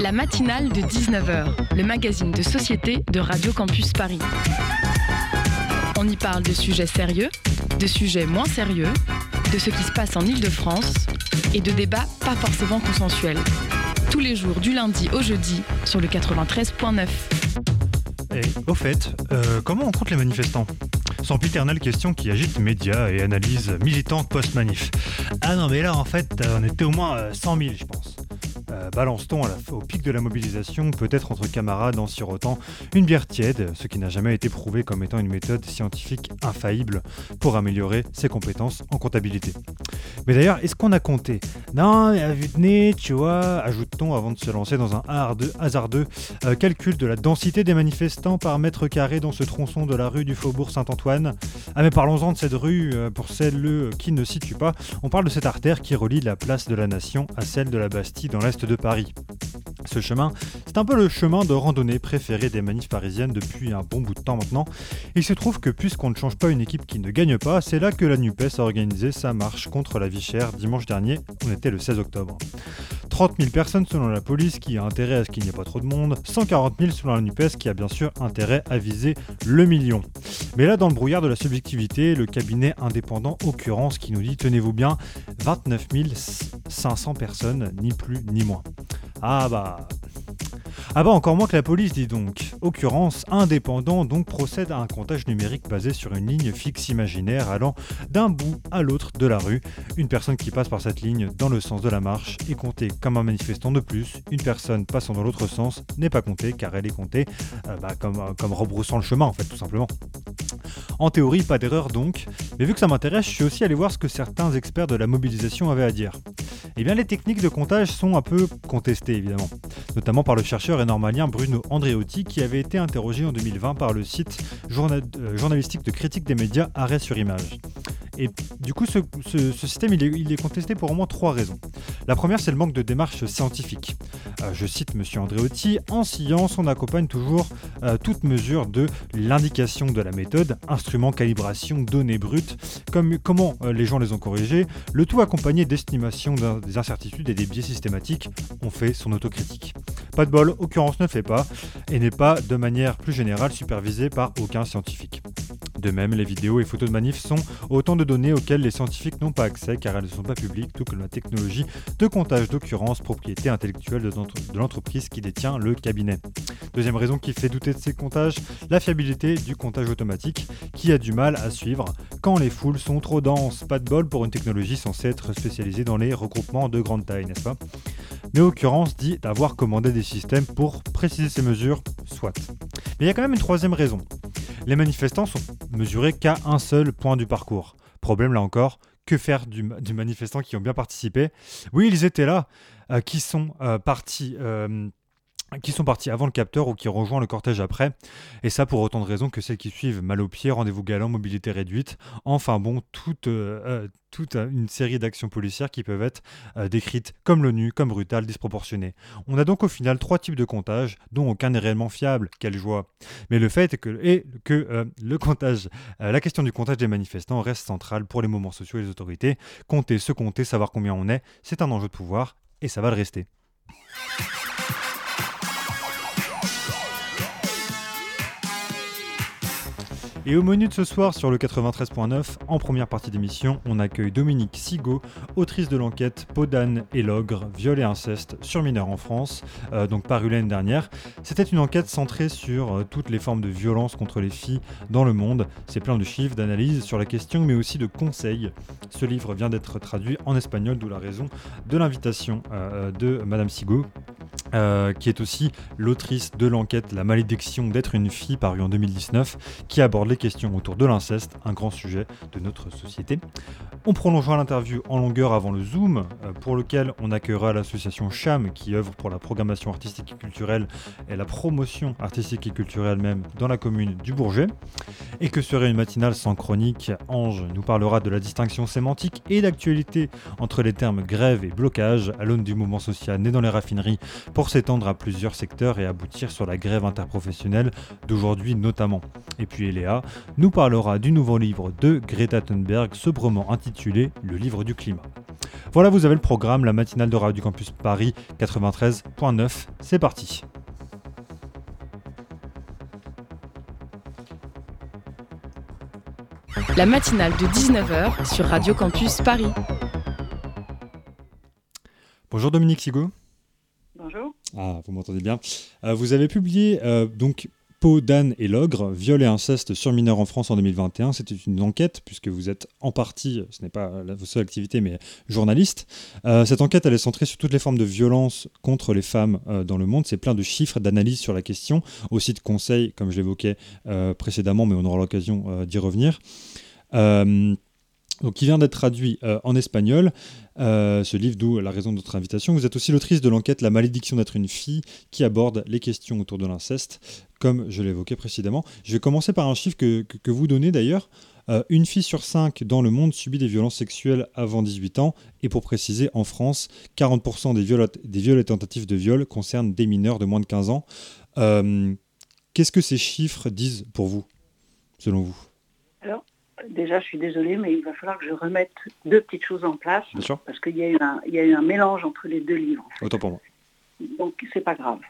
La matinale de 19h, le magazine de société de Radio Campus Paris. On y parle de sujets sérieux, de sujets moins sérieux, de ce qui se passe en Ile-de-France et de débats pas forcément consensuels. Tous les jours du lundi au jeudi sur le 93.9. Et au fait, euh, comment on compte les manifestants? Sans piternelle question qui agite médias et analyse militante post-manif. Ah non mais là en fait on était au moins euh, 100 000 je pense. Balance-t-on au pic de la mobilisation, peut-être entre camarades en sirotant une bière tiède, ce qui n'a jamais été prouvé comme étant une méthode scientifique infaillible pour améliorer ses compétences en comptabilité. Mais d'ailleurs, est-ce qu'on a compté? Non, à vue de nez, tu vois, ajoute-t-on avant de se lancer dans un hasardeux, hasardeux euh, calcul de la densité des manifestants par mètre carré dans ce tronçon de la rue du Faubourg Saint-Antoine? Ah mais parlons-en de cette rue, euh, pour celles euh, qui ne situent pas, on parle de cette artère qui relie la place de la Nation à celle de la Bastille dans l'est de Paris. Ce chemin, c'est un peu le chemin de randonnée préféré des manifs parisiennes depuis un bon bout de temps maintenant. Il se trouve que puisqu'on ne change pas une équipe qui ne gagne pas, c'est là que la NUPES a organisé sa marche contre la vie chère dimanche dernier, on était le 16 octobre. 30 000 personnes selon la police qui a intérêt à ce qu'il n'y ait pas trop de monde, 140 000 selon la NUPES qui a bien sûr intérêt à viser le million. Mais là, dans le brouillard de la subjectivité, le cabinet indépendant Occurrence qui nous dit, tenez-vous bien, 29 500 personnes, ni plus ni moins. Ah bah... Ah bah encore moins que la police dit donc. Occurrence, indépendant donc procède à un comptage numérique basé sur une ligne fixe imaginaire allant d'un bout à l'autre de la rue. Une personne qui passe par cette ligne dans le sens de la marche est comptée comme un manifestant de plus. Une personne passant dans l'autre sens n'est pas comptée car elle est comptée euh, bah, comme, euh, comme rebroussant le chemin en fait tout simplement. En théorie, pas d'erreur donc, mais vu que ça m'intéresse, je suis aussi allé voir ce que certains experts de la mobilisation avaient à dire. Eh bien, les techniques de comptage sont un peu contestées évidemment, notamment par le chercheur et normalien Bruno Andreotti qui avait été interrogé en 2020 par le site euh, journalistique de critique des médias Arrêt sur image. Et du coup, ce, système, il est, contesté pour au moins trois raisons. La première, c'est le manque de démarche scientifique. Euh, je cite M. Andreotti, en science, on accompagne toujours euh, toute mesure de l'indication de la méthode, instrument, calibration, données brutes, comme, comment euh, les gens les ont corrigées, le tout accompagné d'estimation d'un- des incertitudes et des biais systématiques, on fait son autocritique. Pas de bol, Occurrence ne fait pas, et n'est pas de manière plus générale supervisée par aucun scientifique. De même, les vidéos et photos de manifs sont autant de données auxquelles les scientifiques n'ont pas accès car elles ne sont pas publiques, tout comme la technologie de comptage d'occurrence, propriété intellectuelle de l'entreprise qui détient le cabinet. Deuxième raison qui fait douter de ces comptages, la fiabilité du comptage automatique qui a du mal à suivre quand les foules sont trop denses. Pas de bol pour une technologie censée être spécialisée dans les regroupements de grande taille, n'est-ce pas? Mais Occurrence dit avoir commandé des systèmes pour préciser ces mesures, soit. Mais il y a quand même une troisième raison. Les manifestants sont mesurés qu'à un seul point du parcours. Problème là encore, que faire du, du manifestant qui ont bien participé? Oui, ils étaient là, euh, qui sont euh, partis. euh, qui sont partis avant le capteur ou qui rejoignent le cortège après, et ça pour autant de raisons que celles qui suivent, mal au pied, rendez-vous galant, mobilité réduite, enfin bon, toute, euh, euh, euh, une série d'actions policières qui peuvent être décrites comme l'ONU, comme brutales, disproportionnées. On a donc au final trois types de comptage, dont aucun n'est réellement fiable, quelle joie. Mais le fait est que, le comptage, la question du comptage des manifestants reste centrale pour les mouvements sociaux et les autorités. Compter, se compter, savoir combien on est, c'est un enjeu de pouvoir, et ça va le rester. Et au menu de ce soir sur le 93.9, en première partie d'émission, on accueille Dominique Sigaud, autrice de l'enquête Podane et l'ogre, viol et inceste sur mineurs en France, euh, donc parue l'année dernière. C'était une enquête centrée sur euh, toutes les formes de violence contre les filles dans le monde. C'est plein de chiffres, d'analyses sur la question, mais aussi de conseils. Ce livre vient d'être traduit en espagnol, d'où la raison de l'invitation euh, de Madame Sigaud. Euh, qui est aussi l'autrice de l'enquête La malédiction d'être une fille, parue en 2019, qui aborde les questions autour de l'inceste, un grand sujet de notre société. On prolongera l'interview en longueur avant le Zoom, euh, pour lequel on accueillera l'association CHAM, qui œuvre pour la programmation artistique et culturelle et la promotion artistique et culturelle même dans la commune du Bourget. Et que serait une matinale sans chronique? Ange nous parlera de la distinction sémantique et d'actualité entre les termes grève et blocage à l'aune du mouvement social né dans les raffineries pour pour s'étendre à plusieurs secteurs et aboutir sur la grève interprofessionnelle d'aujourd'hui notamment. Et puis Eléa nous parlera du nouveau livre de Greta Thunberg, sobrement intitulé Le livre du climat. Voilà, vous avez le programme, la matinale de Radio Campus Paris 93.9. C'est parti. La matinale de 19h sur Radio Campus Paris. Bonjour Dominique Sigo. Bonjour. Ah, vous m'entendez bien. Euh, vous avez publié euh, donc Peau d'âne et l'ogre, viol et inceste sur mineurs en France en 2021. C'était une enquête, puisque vous êtes en partie, ce n'est pas la, votre seule activité, mais journaliste. Euh, cette enquête, elle est centrée sur toutes les formes de violence contre les femmes dans le monde. C'est plein de chiffres, d'analyses sur la question, aussi de conseils, comme je l'évoquais précédemment, mais on aura l'occasion d'y revenir. Donc, qui vient d'être traduit en espagnol. Euh, ce livre, d'où la raison de notre invitation. Vous êtes aussi l'autrice de l'enquête La malédiction d'être une fille, qui aborde les questions autour de l'inceste, comme je l'évoquais précédemment. Je vais commencer par un chiffre que, vous donnez d'ailleurs. Euh, une fille sur cinq dans le monde subit des violences sexuelles avant 18 ans. Et pour préciser, en France, 40% des viols, des viols et tentatives de viol concernent des mineurs de moins de 15 ans. Euh, Qu'est-ce que ces chiffres disent pour vous, selon vous? Déjà, je suis désolée, mais il va falloir que je remette deux petites choses en place. Parce qu'il y, a eu un, il y a eu un mélange entre les deux livres. Autant pour moi. Donc, c'est pas grave.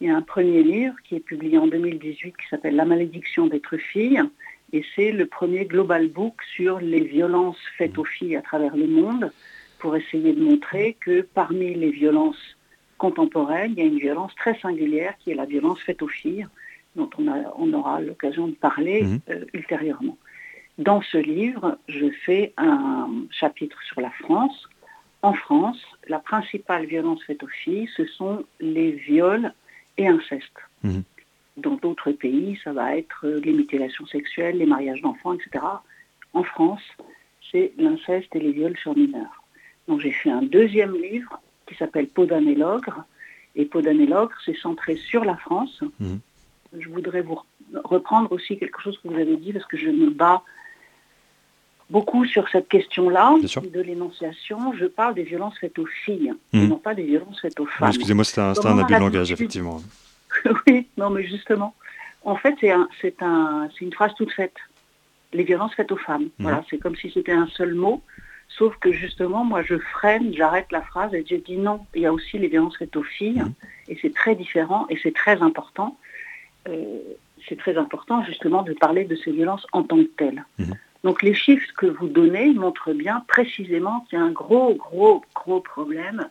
Il y a un premier livre qui est publié en 2018 qui s'appelle La malédiction d'être fille. Et c'est le premier global book sur les violences faites aux filles à travers le monde pour essayer de montrer que parmi les violences contemporaines, il y a une violence très singulière qui est la violence faite aux filles, dont on, a, on aura l'occasion de parler mmh. euh, ultérieurement. Dans ce livre, je fais un chapitre sur la France. En France, la principale violence faite aux filles, ce sont les viols et incestes. Mmh. Dans d'autres pays, ça va être les mutilations sexuelles, les mariages d'enfants, etc. En France, c'est l'inceste et les viols sur mineurs. Donc j'ai fait un deuxième livre qui s'appelle Peau et l'ogre. Et Peau et l'ogre, c'est centré sur la France. Mmh. Je voudrais vous reprendre aussi quelque chose que vous avez dit parce que je me bats beaucoup sur cette question-là de l'énonciation. Je parle des violences faites aux filles, hmm. non pas des violences faites aux femmes. Excusez-moi, c'est un, un, abus de langage, effectivement. oui, non, mais justement. En fait, c'est un, un, une phrase toute faite. Les violences faites aux femmes. Hmm. Voilà, c'est comme si c'était un seul mot. Sauf que justement, moi, je freine, j'arrête la phrase et je dis non, il y a aussi les violences faites aux filles. Hmm. Et c'est très différent et c'est très important. Euh, c'est très important justement de parler de ces violences en tant que telles. Donc les chiffres que vous donnez montrent bien précisément qu'il y a un gros, gros, gros problème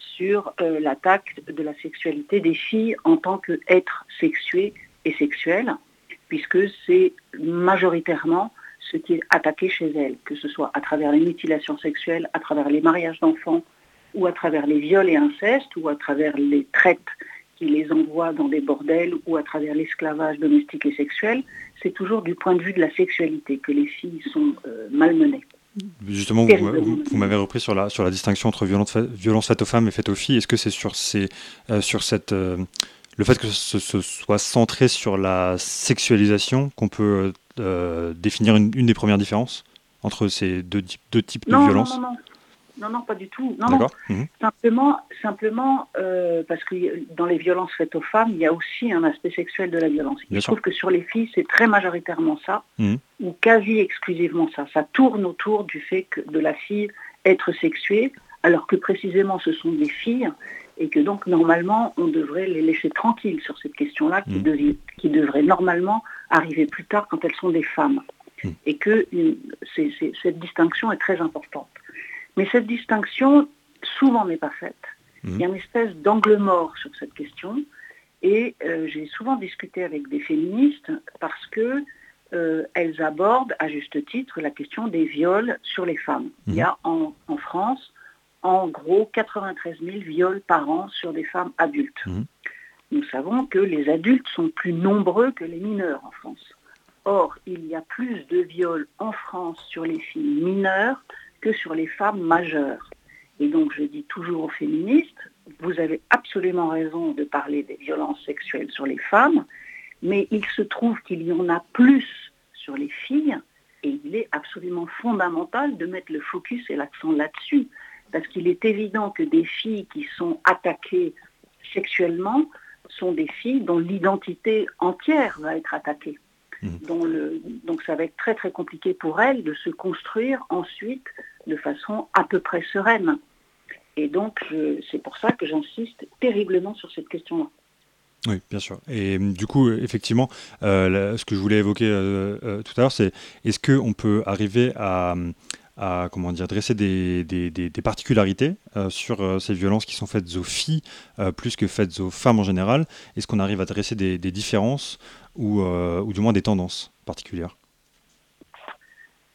sur euh, l'attaque de la sexualité des filles en tant qu'êtres sexués et sexuels, puisque c'est majoritairement ce qui est attaqué chez elles, que ce soit à travers les mutilations sexuelles, à travers les mariages d'enfants, ou à travers les viols et incestes, ou à travers les traites qui les envoient dans des bordels, ou à travers l'esclavage domestique et sexuel c'est toujours du point de vue de la sexualité que les filles sont euh, malmenées. Justement, vous, m'avez repris sur la, sur la distinction entre violence, violence faite aux femmes et faite aux filles. Est-ce que c'est sur, ces, euh, sur cette, euh, le fait que ce, soit centré sur la sexualisation qu'on peut définir une, des premières différences entre ces deux, deux types de violences non, non, non, non, pas du tout. Non, non. Mhm. Simplement, simplement euh, parce que dans les violences faites aux femmes, il y a aussi un aspect sexuel de la violence. Je trouve que sur les filles, c'est très majoritairement ça, mhm. ou quasi exclusivement ça. Ça tourne autour du fait que de la fille être sexuée, alors que précisément ce sont des filles, et que donc normalement on devrait les laisser tranquilles sur cette question-là, qui, mhm. qui devrait normalement arriver plus tard quand elles sont des femmes. Et que cette distinction est très importante. Mais cette distinction, souvent n'est pas faite. Mhm. Il y a une espèce d'angle mort sur cette question. Et euh, j'ai souvent discuté avec des féministes parce que euh, elles abordent à juste titre la question des viols sur les femmes. Il y a en, France, en gros, 93 000 viols par an sur des femmes adultes. Mhm. Nous savons que les adultes sont plus nombreux que les mineurs en France. Or, il y a plus de viols en France sur les filles mineures que sur les femmes majeures. Et donc je dis toujours aux féministes, vous avez absolument raison de parler des violences sexuelles sur les femmes, mais il se trouve qu'il y en a plus sur les filles, et il est absolument fondamental de mettre le focus et l'accent là-dessus, parce qu'il est évident que des filles qui sont attaquées sexuellement sont des filles dont l'identité entière va être attaquée. Mmh. donc ça va être très très compliqué pour elles de se construire ensuite de façon à peu près sereine. Et donc c'est pour ça que j'insiste terriblement sur cette question-là. Oui, bien sûr. Et du coup, effectivement, euh, ce que je voulais évoquer euh, euh, tout à l'heure, c'est est-ce qu'on peut arriver à, comment dire, dresser des, particularités sur ces violences qui sont faites aux filles plus que faites aux femmes en général Est-ce qu'on arrive à dresser des, différences ou, ou du moins des tendances particulières?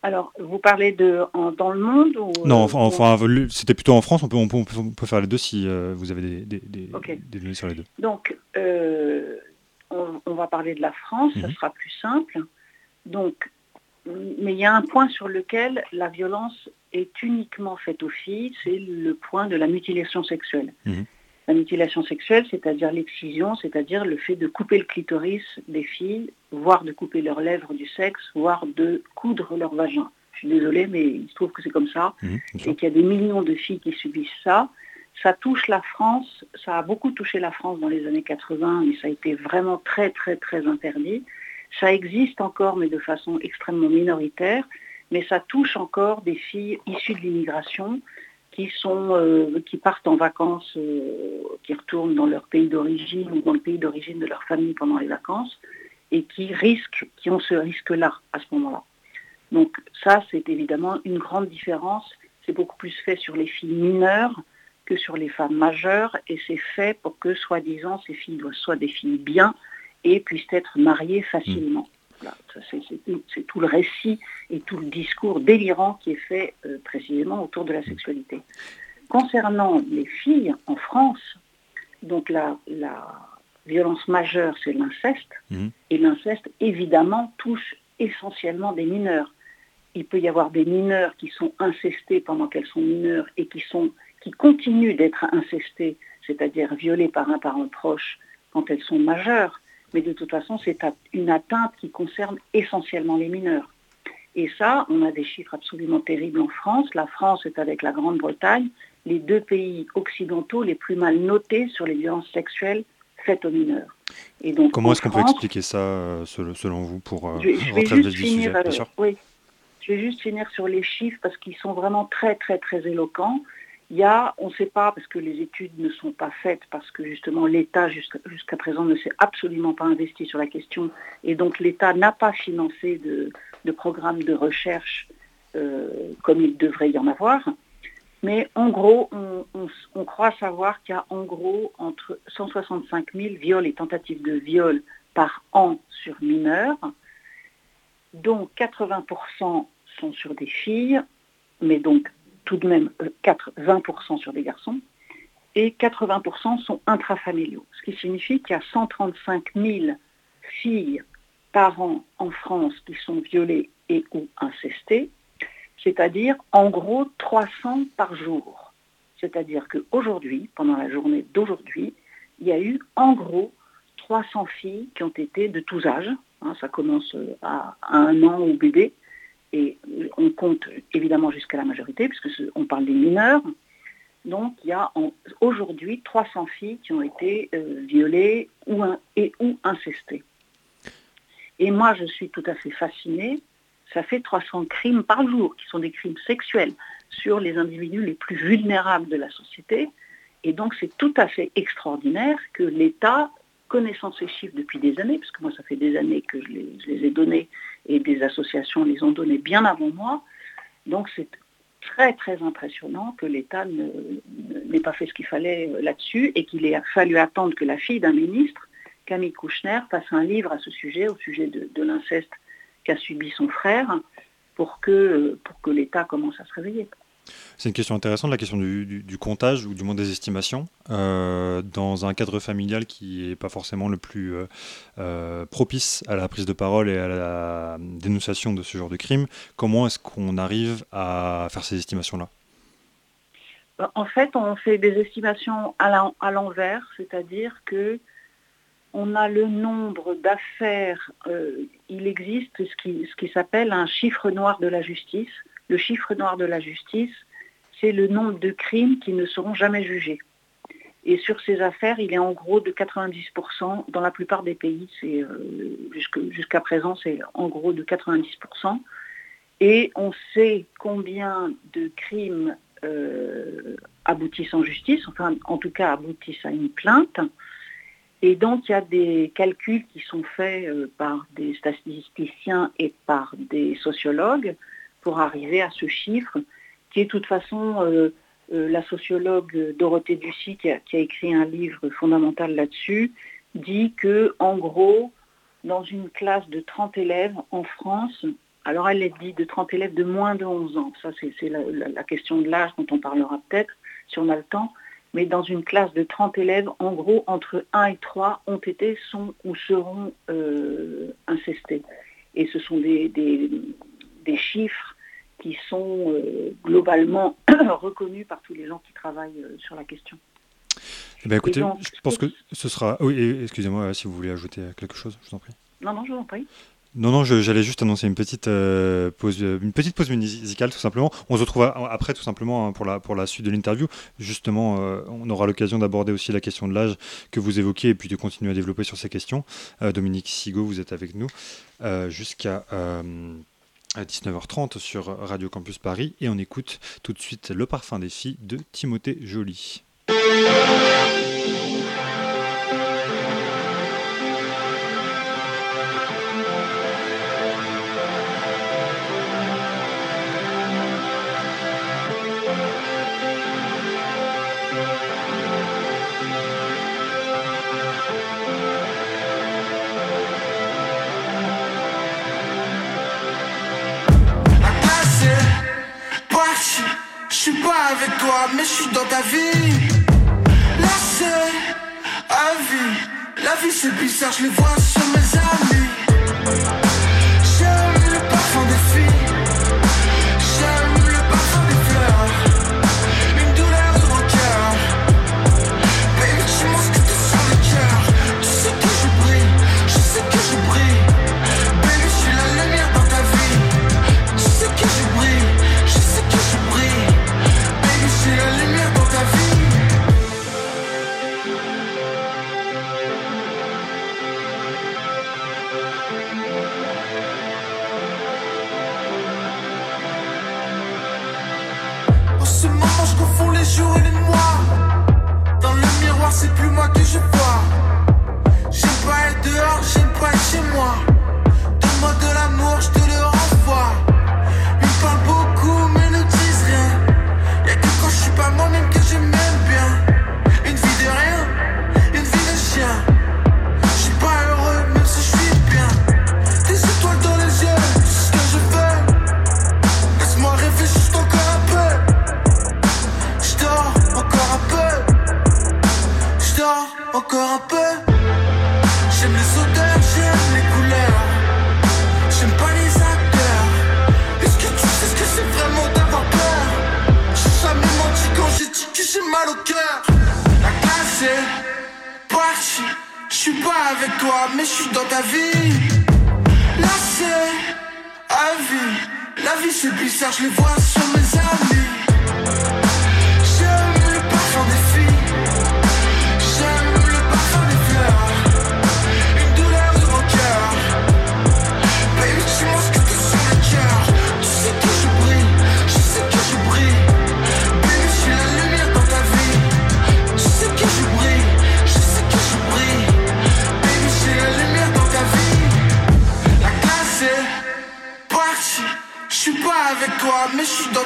Alors, vous parlez de dans le monde ou, Non, enfin, c'était plutôt en France. On peut, on peut, faire les deux si euh, vous avez des, données sur les deux. Donc, euh, on, va parler de la France, ça mhm. sera plus simple. Donc, mais il y a un point sur lequel la violence est uniquement faite aux filles, c'est le point de la mutilation sexuelle. Mhm. La mutilation sexuelle, c'est-à-dire l'excision, c'est-à-dire le fait de couper le clitoris des filles, voire de couper leurs lèvres du sexe, voire de coudre leur vagin. Je suis désolée, mais il se trouve que c'est comme ça, mmh, et qu'il y a des millions de filles qui subissent ça. Ça touche la France, ça a beaucoup touché la France dans les années 80, mais ça a été vraiment très très très interdit. Ça existe encore, mais de façon extrêmement minoritaire, mais ça touche encore des filles issues de l'immigration, qui, euh, qui partent en vacances, euh, qui retournent dans leur pays d'origine ou dans le pays d'origine de leur famille pendant les vacances et qui risquent, qui ont ce risque-là à ce moment-là. Donc ça, c'est évidemment une grande différence. C'est beaucoup plus fait sur les filles mineures que sur les femmes majeures et c'est fait pour que, soi-disant, ces filles soient des filles bien et puissent être mariées facilement. C'est tout le récit et tout le discours délirant qui est fait euh, précisément autour de la sexualité. Concernant les filles en France, donc la, violence majeure, c'est l'inceste. Mhm. Et l'inceste, évidemment, touche essentiellement des mineurs. Il peut y avoir des mineurs qui sont incestés pendant qu'elles sont mineures et qui, sont, qui continuent d'être incestés, c'est-à-dire violés par un parent proche quand elles sont majeures mais de toute façon, c'est une atteinte qui concerne essentiellement les mineurs. Et ça, on a des chiffres absolument terribles en France. La France est avec la Grande-Bretagne les deux pays occidentaux les plus mal notés sur les violences sexuelles faites aux mineurs. Et donc, Comment est-ce qu'on peut expliquer ça, euh, selon vous, pour euh, je, vais juste finir, euh, oui, Je vais juste finir sur les chiffres parce qu'ils sont vraiment très, très, très éloquents. Il y a, on ne sait pas, parce que les études ne sont pas faites, parce que justement l'État jusqu'à présent ne s'est absolument pas investi sur la question, et donc l'État n'a pas financé de, de programmes de recherche euh, comme il devrait y en avoir. Mais en gros, on, croit savoir qu'il y a en gros entre 165 000 viols et tentatives de viol par an sur mineurs, dont 80% sont sur des filles, mais donc tout de même 20% euh, sur des garçons, et 80% sont intrafamiliaux, ce qui signifie qu'il y a 135 000 filles par an en France qui sont violées et ou incestées, c'est-à-dire en gros 300 par jour. C'est-à-dire qu'aujourd'hui, pendant la journée d'aujourd'hui, il y a eu en gros 300 filles qui ont été de tous âges, hein, ça commence à, à un an au bébé, et on compte évidemment jusqu'à la majorité, puisque on parle des mineurs. Donc il y a aujourd'hui 300 filles qui ont été euh, violées ou et ou incestées. Et moi, je suis tout à fait fascinée. Ça fait 300 crimes par jour, qui sont des crimes sexuels sur les individus les plus vulnérables de la société. Et donc c'est tout à fait extraordinaire que l'État connaissant ces chiffres depuis des années, parce que moi ça fait des années que je les, ai donnés et des associations les ont donnés bien avant moi. Donc c'est très très impressionnant que l'État n'ait pas fait ce qu'il fallait euh, là-dessus et qu'il ait fallu attendre que la fille d'un ministre, Camille Kouchner, fasse un livre à ce sujet, au sujet de, de l'inceste qu'a subi son frère, pour que, pour que l'État commence à se réveiller. C'est une question intéressante, la question du, comptage ou du moins des estimations. Euh, dans un cadre familial qui n'est pas forcément le plus euh, euh, propice à la prise de parole et à la dénonciation de ce genre de crime, comment est-ce qu'on arrive à faire ces estimations-là? En fait, on fait des estimations à l'envers, c'est-à-dire que on a le nombre d'affaires, il existe ce qui s'appelle un chiffre noir de la justice le chiffre noir de la justice, c'est le nombre de crimes qui ne seront jamais jugés. Et sur ces affaires, il est en gros de 90%. Dans la plupart des pays, c'est jusqu'à présent, c'est en gros de 90%. Et on sait combien de crimes aboutissent en justice, enfin en tout cas aboutissent à une plainte. Et donc, il y a des calculs qui sont faits euh, par des statisticiens et par des sociologues pour arriver à ce chiffre, qui est de toute façon euh, euh, la sociologue Dorothée Ducy, qui a, écrit un livre fondamental là-dessus, dit que, en gros, dans une classe de 30 élèves en France, alors elle est dit de 30 élèves de moins de 11 ans, ça c'est la, question de l'âge dont on parlera peut-être si on a le temps, mais dans une classe de 30 élèves, en gros, entre 1 et 3 ont été, sont ou seront euh, incestés. Et ce sont des, des, chiffres qui sont euh, globalement reconnus par tous les gens qui travaillent euh, sur la question. Eh bien, écoutez, je pense que ce sera... Oui, excusez-moi si vous voulez ajouter quelque chose, je vous en prie. Non, non, je vous en prie. Non, non, j'allais juste annoncer une petite, euh, pause, une petite pause musicale, tout simplement. On se retrouve après, tout simplement, hein, pour, la, pour la suite de l'interview. Justement, euh, on aura l'occasion d'aborder aussi la question de l'âge que vous évoquez et puis de continuer à développer sur ces questions. Euh, Dominique Sigaud, vous êtes avec nous jusqu'à 19h30 sur Radio Campus Paris. Et on écoute tout de suite Le parfum des filles de Timothée Joly. Mais je suis dans ta vie. Là c'est à vie. La vie c'est bizarre, je les vois sur mes amis.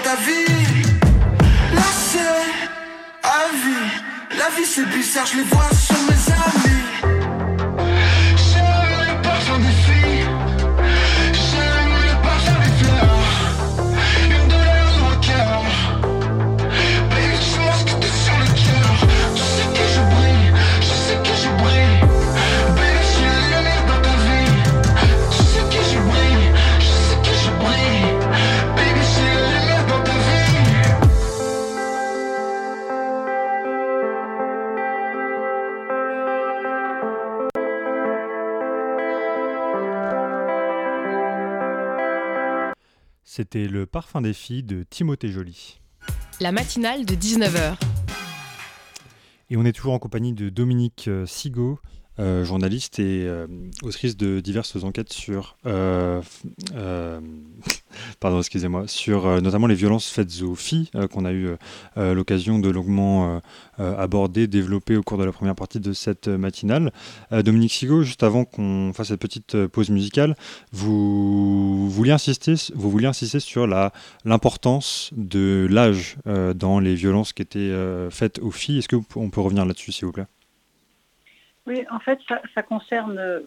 ta vie. Là, c'est à vie. La vie, c'est bizarre, je les vois sur mes C'était Le parfum des filles de Timothée Joly. La matinale de 19h. Et on est toujours en compagnie de Dominique Sigaud, euh, journaliste et euh, autrice de diverses enquêtes sur, euh, pardon, excusez-moi, sur notamment les violences faites aux filles qu'on a eu l'occasion de longuement aborder, développer au cours de la première partie de cette matinale. Dominique Sigaud, juste avant qu'on fasse cette petite pause musicale, vous vouliez insister, sur la l'importance de l'âge dans les violences qui étaient faites aux filles. Est-ce qu'on peut revenir là-dessus, s'il vous plaît? Oui, en fait, ça, concerne euh,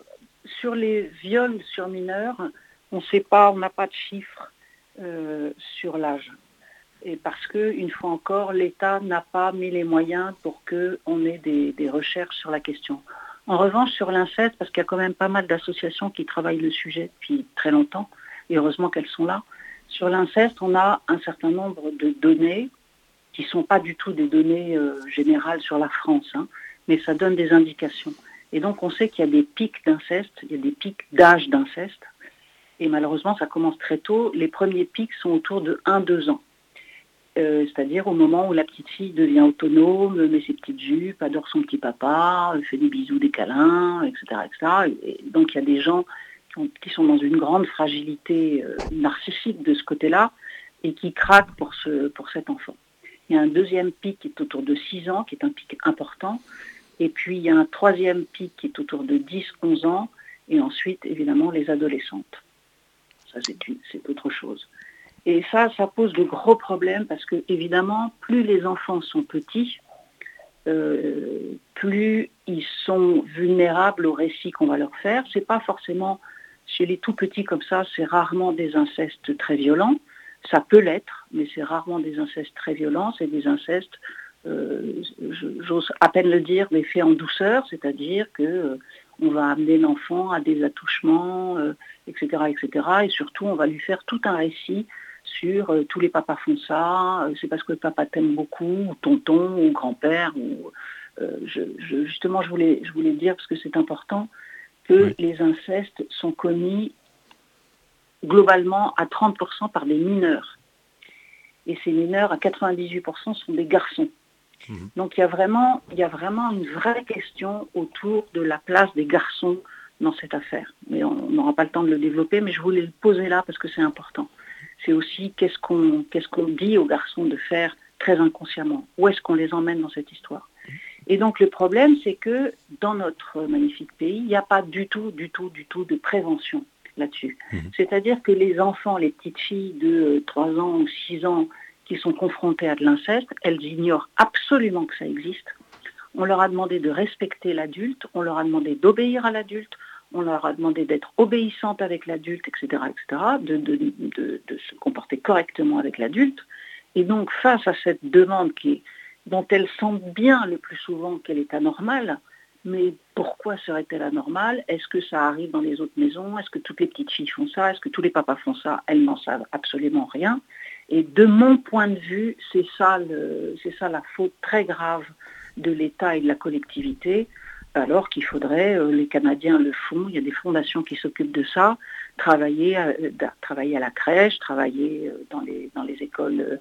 sur les viols sur mineurs, on ne sait pas, on n'a pas de chiffres euh, sur l'âge. Et parce que, une fois encore, l'État n'a pas mis les moyens pour qu'on ait des, recherches sur la question. En revanche, sur l'inceste, parce qu'il y a quand même pas mal d'associations qui travaillent le sujet depuis très longtemps, et heureusement qu'elles sont là, sur l'inceste, on a un certain nombre de données qui ne sont pas du tout des données euh, générales sur la France. Hein mais ça donne des indications. Et donc on sait qu'il y a des pics d'inceste, il y a des pics d'âge d'inceste, et malheureusement ça commence très tôt. Les premiers pics sont autour de 1-2 ans. Euh, c'est-à-dire au moment où la petite fille devient autonome, met ses petites jupes, adore son petit papa, fait des bisous, des câlins, etc. etc. Et donc il y a des gens qui, sont dans une grande fragilité euh, narcissique de ce côté-là et qui craquent pour, pour cet enfant. Il y a un deuxième pic qui est autour de 6 ans, qui est un pic important, et puis, il y a un troisième pic qui est autour de 10-11 ans. Et ensuite, évidemment, les adolescentes. Ça, c'est autre chose. Et ça, ça pose de gros problèmes parce que, évidemment, plus les enfants sont petits, euh, plus ils sont vulnérables aux récits qu'on va leur faire. C'est pas forcément chez les tout petits comme ça, c'est rarement des incestes très violents. Ça peut l'être, mais c'est rarement des incestes très violents, c'est des incestes euh, j'ose à peine le dire, mais fait en douceur, c'est-à-dire que euh, on va amener l'enfant à des attouchements, etc., euh, etc. Et surtout, on va lui faire tout un récit sur tous les papas font ça, c'est parce que le papa t'aime beaucoup, ou tonton, ou grand-père. Ou, justement, je voulais, je voulais dire, parce que c'est important, que les incestes sont commis globalement à 30% par des mineurs. Et ces mineurs, à 98%, sont des garçons. Mhm. Donc il y, a vraiment, il y a vraiment une vraie question autour de la place des garçons dans cette affaire. Mais on n'aura pas le temps de le développer, mais je voulais le poser là parce que c'est important. C'est aussi qu'est-ce qu'on qu'est-ce qu'on dit aux garçons de faire très inconsciemment. Où est-ce qu'on les emmène dans cette histoire? Et donc le problème, c'est que dans notre magnifique pays, il n'y a pas du tout, du tout, du tout de prévention là-dessus. Mhm. C'est-à-dire que les enfants, les petites filles de 3 ans ou 6 ans qui sont confrontées à de l'inceste, elles ignorent absolument que ça existe. On leur a demandé de respecter l'adulte, on leur a demandé d'obéir à l'adulte, on leur a demandé d'être obéissantes avec l'adulte, etc., etc., de, de, se comporter correctement avec l'adulte. Et donc, face à cette demande qui, dont elles sentent bien le plus souvent qu'elle est anormale, mais pourquoi serait-elle anormale? Est-ce que ça arrive dans les autres maisons? Est-ce que toutes les petites filles font ça? Est-ce que tous les papas font ça? Elles n'en savent absolument rien. Et de mon point de vue, c'est ça, ça la faute très grave de l'État et de la collectivité, alors qu'il faudrait, euh, les Canadiens le font, il y a des fondations qui s'occupent de ça, travailler à, travailler à la crèche, travailler euh, dans les, dans les écoles euh,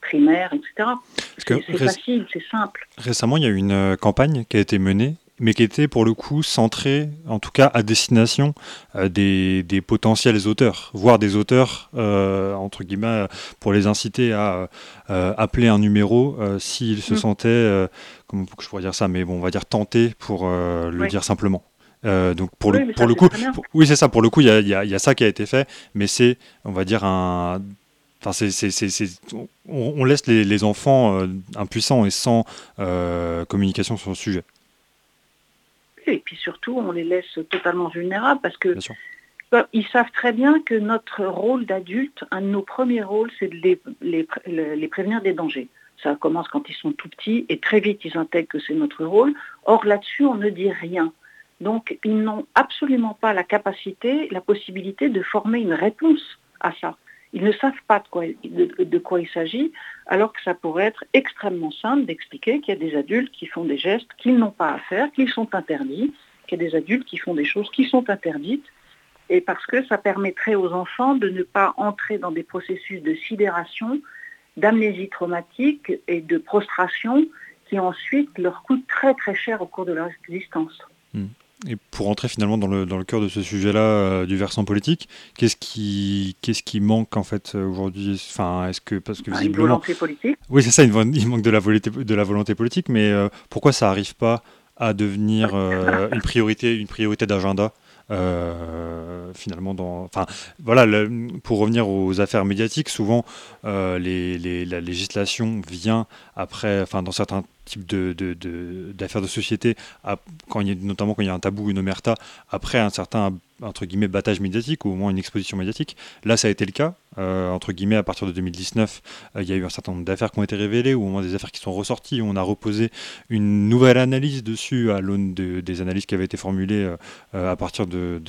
primaires, etc. C'est facile, c'est simple. Récemment, il y a eu une campagne qui a été menée mais qui était pour le coup centré, en tout cas à destination euh, des, potentiels auteurs, voire des auteurs, euh, entre guillemets, pour les inciter à euh, appeler un numéro s'ils se mm. sentaient, comment je pourrais dire ça, mais bon, on va dire tentés pour le dire simplement. donc pour le, pour le coup, oui c'est ça, pour le coup il y a, ça qui a été fait, mais c'est, on va dire, un... Enfin, c'est, on, laisse les, les enfants impuissants et sans communication sur le sujet et puis surtout on les laisse totalement vulnérables parce que bah, ils savent très bien que notre rôle d'adulte, un de nos premiers rôles, c'est de les, les, prévenir des dangers. Ça commence quand ils sont tout petits et très vite ils intègrent que c'est notre rôle. Or là-dessus, on ne dit rien. Donc ils n'ont absolument pas la capacité, la possibilité de former une réponse à ça. Ils ne savent pas de quoi, il s'agit, alors que ça pourrait être extrêmement simple d'expliquer qu'il y a des adultes qui font des gestes qu'ils n'ont pas à faire, qu'ils sont interdits, qu'il y a des adultes qui font des choses qui sont interdites, et parce que ça permettrait aux enfants de ne pas entrer dans des processus de sidération, d'amnésie traumatique et de prostration qui ensuite leur coûtent très très cher au cours de leur existence. Hmm. Et pour entrer finalement dans le, dans le cœur de ce sujet-là, euh, du versant politique, qu'est-ce qui, qu'est-ce qui manque en fait aujourd'hui? Enfin, est-ce que parce que visiblement, une volonté politique. Oui, c'est ça. Il manque de la volonté, de la volonté politique, mais euh, pourquoi ça n'arrive pas à devenir euh, une priorité, une priorité d'agenda euh, finalement dans enfin voilà pour revenir aux affaires médiatiques souvent euh, les, la législation vient après enfin dans certains types de, d'affaires de, société quand il y a, notamment quand il y a un tabou une omerta après un certain entre guillemets battage médiatique ou au moins une exposition médiatique. Là, ça a été le cas. Euh, entre guillemets, à partir de 2019, euh, il y a eu un certain nombre d'affaires qui ont été révélées ou au moins des affaires qui sont ressorties. On a reposé une nouvelle analyse dessus à l'aune des analyses qui avaient été formulées euh, à partir de,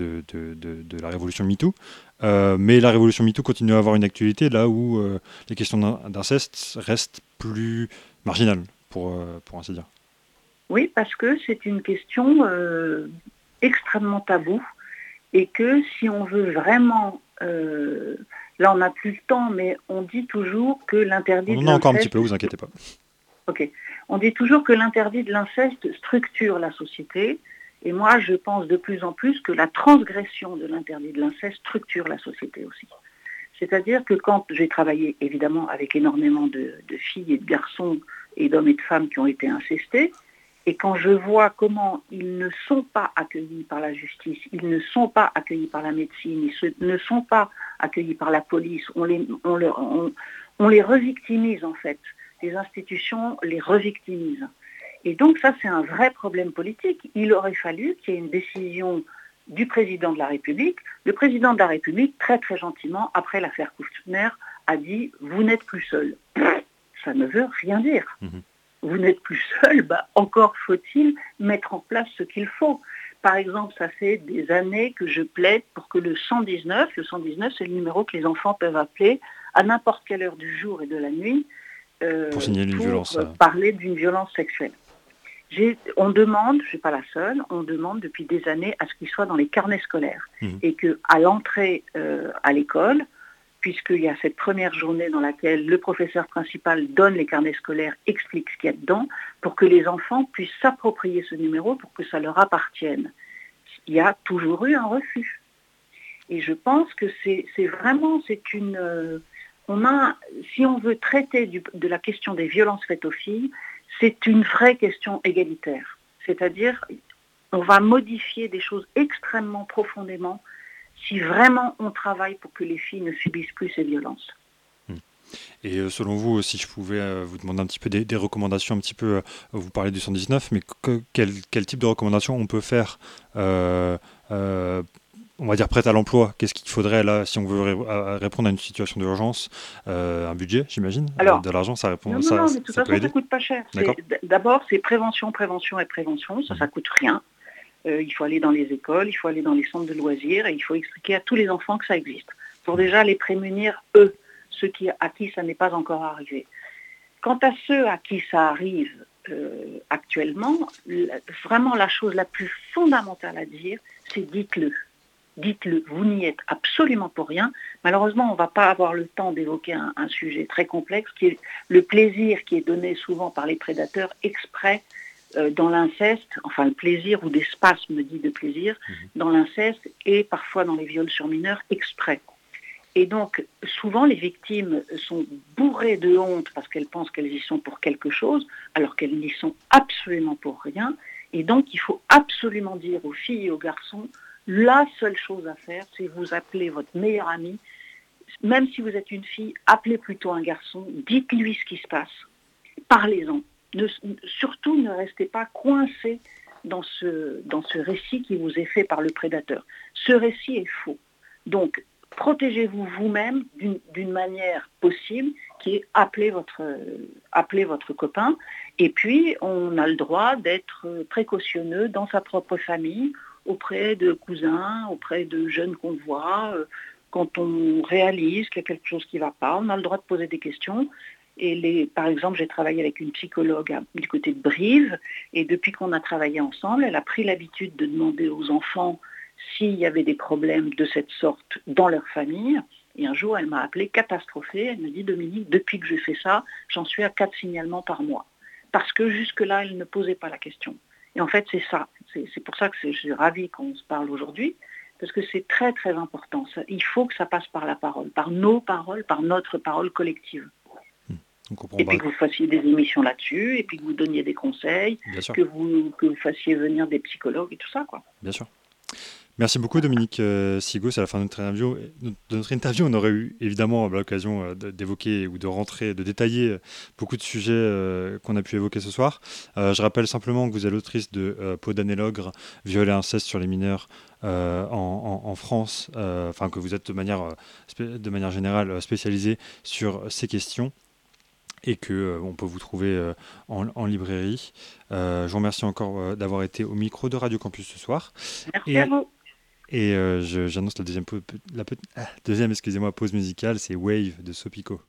la révolution MeToo. mais la révolution MeToo continue à avoir une actualité là où les questions d'inceste restent plus marginales, pour, pour ainsi dire. Oui, parce que c'est une question extrêmement taboue et que si on veut vraiment, euh, là on n'a plus le temps, mais on dit toujours que l'interdit de l'inceste... On en a encore un petit peu, vous inquiétez pas. Ok. On dit toujours que l'interdit de l'inceste structure la société, et moi je pense de plus en plus que la transgression de l'interdit de l'inceste structure la société aussi. C'est-à-dire que quand j'ai travaillé évidemment avec énormément de, de filles et de garçons et d'hommes et de femmes qui ont été incestés, et quand je vois comment ils ne sont pas accueillis par la justice, ils ne sont pas accueillis par la médecine, ils ne sont pas accueillis par la police, on les, on, les revictimise en fait. Les institutions les revictimisent. Et donc ça, c'est un vrai problème politique. Il aurait fallu qu'il y ait une décision du président de la République. Le président de la République, très très gentiment, après l'affaire Kouchner, a dit « vous n'êtes plus seul ». Ça ne veut rien dire. Mhm vous n'êtes plus seul, bah, encore faut-il mettre en place ce qu'il faut. Par exemple, ça fait des années que je plaide pour que le 119, le 119 c'est le numéro que les enfants peuvent appeler à n'importe quelle heure du jour et de la nuit euh, pour, violence, euh, parler d'une violence sexuelle. On demande, je ne suis pas la seule, on demande depuis des années à ce qu'il soit dans les carnets scolaires mmh. et qu'à l'entrée euh, à l'école, puisqu'il y a cette première journée dans laquelle le professeur principal donne les carnets scolaires, explique ce qu'il y a dedans, pour que les enfants puissent s'approprier ce numéro pour que ça leur appartienne. Il y a toujours eu un refus. Et je pense que c'est vraiment, c'est une... Euh, on a, si on veut traiter de la question des violences faites aux filles, c'est une vraie question égalitaire. C'est-à-dire, on va modifier des choses extrêmement profondément si vraiment on travaille pour que les filles ne subissent plus ces violences. Hmm. Et euh, selon vous, si je pouvais euh, vous demander un petit peu des, recommandations, un petit peu, euh, vous parlez du 119, mais quel, type de recommandations on peut faire on va dire prête à l'emploi, qu'est-ce qu'il faudrait là si on veut répondre à une situation d'urgence Un budget, j'imagine? De l'argent, ça répond non, ça, non, mais de toute façon, ça coûte pas cher. D'abord, c'est prévention, prévention et prévention. Ça, ça mhm. coûte rien. Euh, il faut aller dans les écoles, il faut aller dans les centres de loisirs et il faut expliquer à tous les enfants que ça existe, pour déjà les prémunir, eux, ceux à qui ça n'est pas encore arrivé. Quant à ceux à qui ça arrive euh, actuellement, vraiment la chose la plus fondamentale à dire, c'est dites-le. Dites-le, vous n'y êtes absolument pour rien. Malheureusement, on ne va pas avoir le temps d'évoquer un, sujet très complexe qui est le plaisir qui est donné souvent par les prédateurs exprès euh, dans l'inceste, enfin le plaisir ou des spasmes dit de plaisir, mhm. dans l'inceste et parfois dans les viols sur mineurs exprès. Et donc, souvent, les victimes sont bourrées de honte parce qu'elles pensent qu'elles y sont pour quelque chose, alors qu'elles n'y sont absolument pour rien. Et donc, il faut absolument dire aux filles et aux garçons, la seule chose à faire, c'est vous appeler votre meilleur ami. Même si vous êtes une fille, appelez plutôt un garçon, dites-lui ce qui se passe, parlez-en surtout ne restez pas coincé dans ce, récit qui vous est fait par le prédateur. Ce récit est faux. Donc, protégez-vous vous-même d'une manière possible qui est appeler votre, appeler votre copain. Et puis, on a le droit d'être précautionneux dans sa propre famille, auprès de cousins, auprès de jeunes qu'on voit. Euh, quand on réalise qu'il y a quelque chose qui ne va pas, on a le droit de poser des questions. Par exemple, j'ai travaillé avec une psychologue du côté de Brive, et depuis qu'on a travaillé ensemble, elle a pris l'habitude de demander aux enfants s'il y avait des problèmes de cette sorte dans leur famille. Et un jour, elle m'a appelé catastrophée. Elle me dit, Dominique, depuis que je fais ça, j'en suis à quatre signalements par mois. parce que jusque-là, elle ne posait pas la question. Et en fait, c'est ça. C'est pour ça que je suis ravie qu'on se parle aujourd'hui, parce que c'est très très important. il faut que ça passe par la parole, par nos paroles, par notre parole collective. Et puis que vous fassiez des émissions là-dessus, et puis que vous donniez des conseils, que vous, que vous fassiez venir des psychologues et tout ça. Quoi. Bien sûr. Merci beaucoup Dominique euh, Sigo, c'est la fin de notre interview. De notre interview, on aurait eu évidemment l'occasion euh, d'évoquer ou de rentrer, de détailler euh, beaucoup de sujets qu'on a pu évoquer ce soir. je rappelle simplement que vous êtes l'autrice de Peau d'anélogre, viol et inceste sur les mineurs en, France, enfin que vous êtes de manière, de manière générale spécialisée sur ces questions et que on peut vous trouver en, librairie. je vous remercie encore d'avoir été au micro de Radio Campus ce soir. Merci à vous. Et euh, j'annonce la deuxième, la, ah, deuxième excusez-moi, pause musicale, c'est Wave de Sopico.